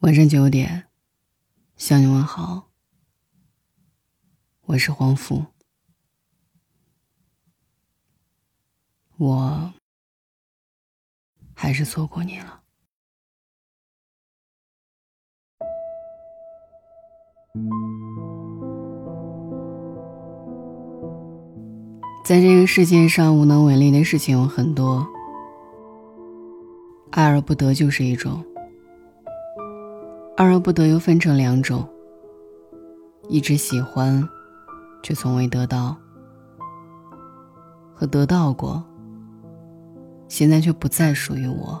晚上九点，向你问好。我是黄甫，我还是错过你了。在这个世界上，无能为力的事情有很多，爱而不得就是一种。爱而不得又分成两种：一直喜欢，却从未得到；和得到过，现在却不再属于我。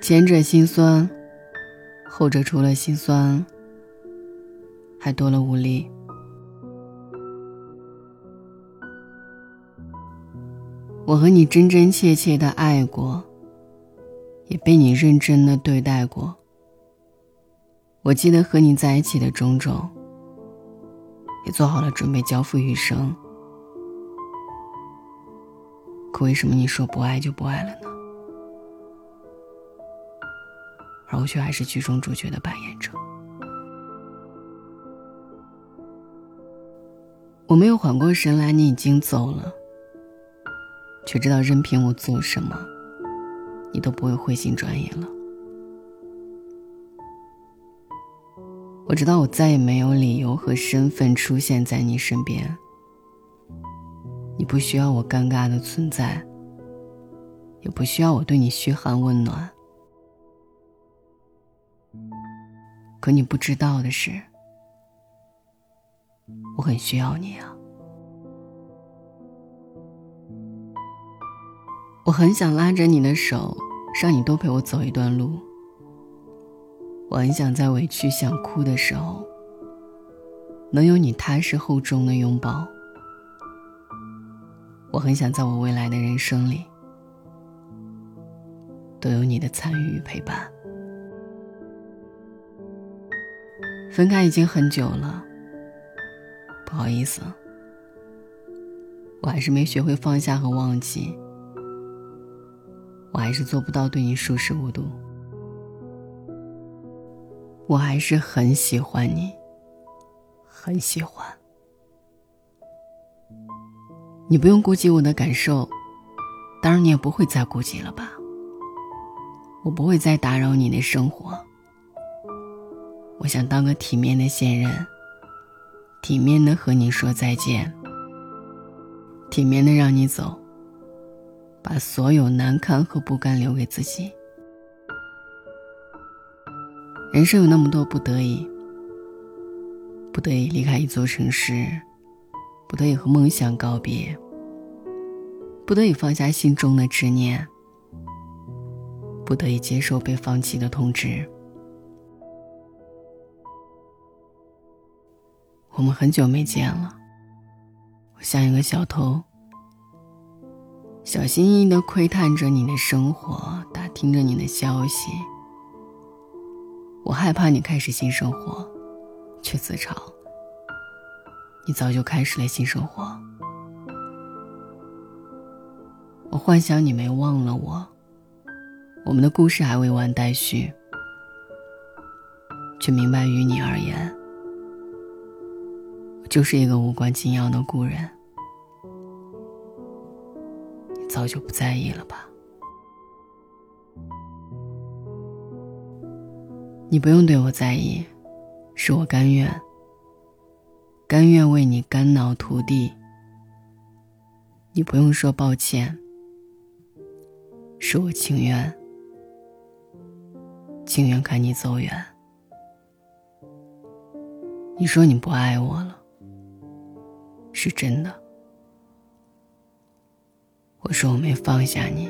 前者心酸，后者除了心酸，还多了无力。我和你真真切切的爱过，也被你认真的对待过。我记得和你在一起的种种，也做好了准备交付余生。可为什么你说不爱就不爱了呢？而我却还是剧中主角的扮演者。我没有缓过神来，你已经走了。却知道任凭我做什么，你都不会回心转意了。我知道我再也没有理由和身份出现在你身边。你不需要我尴尬的存在，也不需要我对你嘘寒问暖。可你不知道的是，我很需要你啊。我很想拉着你的手，让你多陪我走一段路。我很想在委屈想哭的时候，能有你踏实厚重的拥抱。我很想在我未来的人生里，都有你的参与与陪伴。分开已经很久了，不好意思，我还是没学会放下和忘记。还是做不到对你熟视无睹，我还是很喜欢你，很喜欢。你不用顾及我的感受，当然你也不会再顾及了吧？我不会再打扰你的生活。我想当个体面的现任，体面的和你说再见，体面的让你走。把所有难堪和不甘留给自己。人生有那么多不得已，不得已离开一座城市，不得已和梦想告别，不得已放下心中的执念，不得已接受被放弃的通知。我们很久没见了，我像一个小偷。小心翼翼的窥探着你的生活，打听着你的消息。我害怕你开始新生活，却自嘲你早就开始了新生活。我幻想你没忘了我，我们的故事还未完待续，却明白于你而言，我就是一个无关紧要的故人。早就不在意了吧？你不用对我在意，是我甘愿，甘愿为你肝脑涂地。你不用说抱歉，是我情愿，情愿看你走远。你说你不爱我了，是真的。我说我没放下你，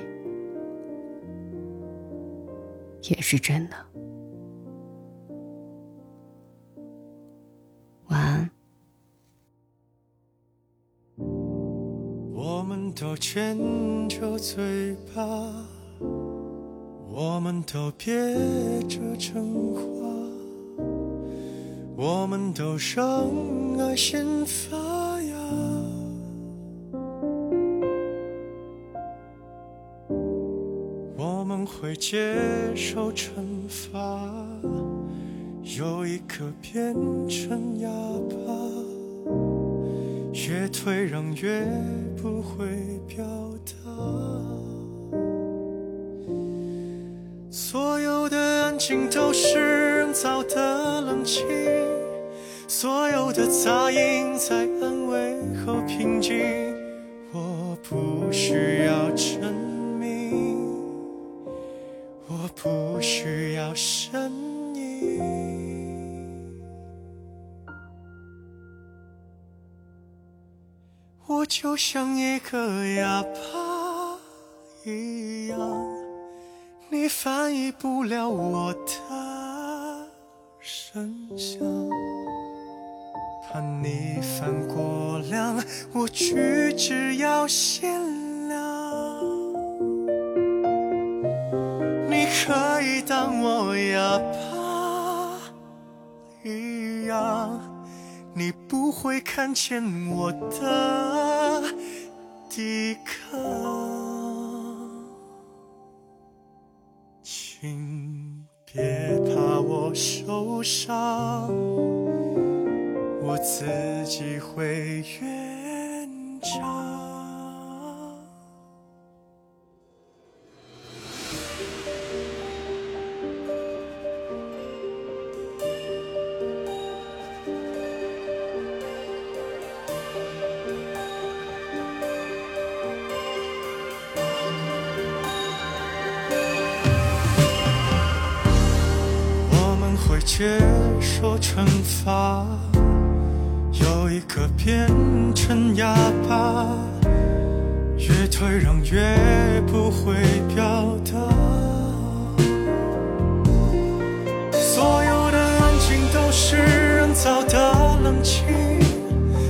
也是真的。晚安。我们都牵着嘴巴，我们都憋着真话，我们都让爱先发。芽会接受惩罚，有一颗变成哑巴，越退让越不会表达。所有的安静都是人造的冷清，所有的杂音在安慰后平静。我不需要证。不需要声音，我就像一个哑巴一样，你翻译不了我的声响。怕你犯过量，我举止要限量我哑巴一样，你不会看见我的抵抗。请别怕我受伤，我自己会圆接受惩罚，有一个变成哑巴，越退让越不会表达。所有的安静都是人造的冷清，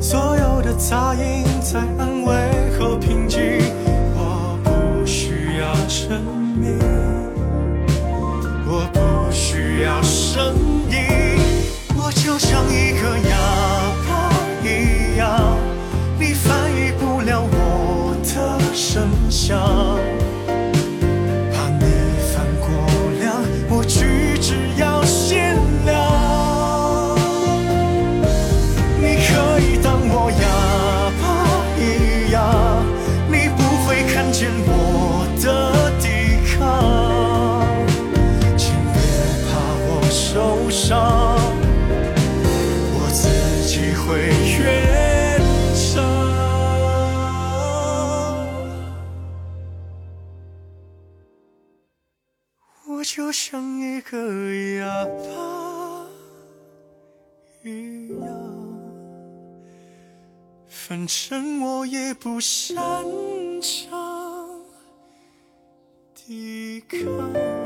所有的杂音在安慰后平静。我不需要证明，我不需要声音。就像一个哑巴一样，你翻译不了我的声响。怕你翻过量，我举止要限量。你可以当我哑巴一样，你不会看见我的抵抗。请别怕我受伤。会越长，我就像一个哑巴一样，反正我也不擅长抵抗。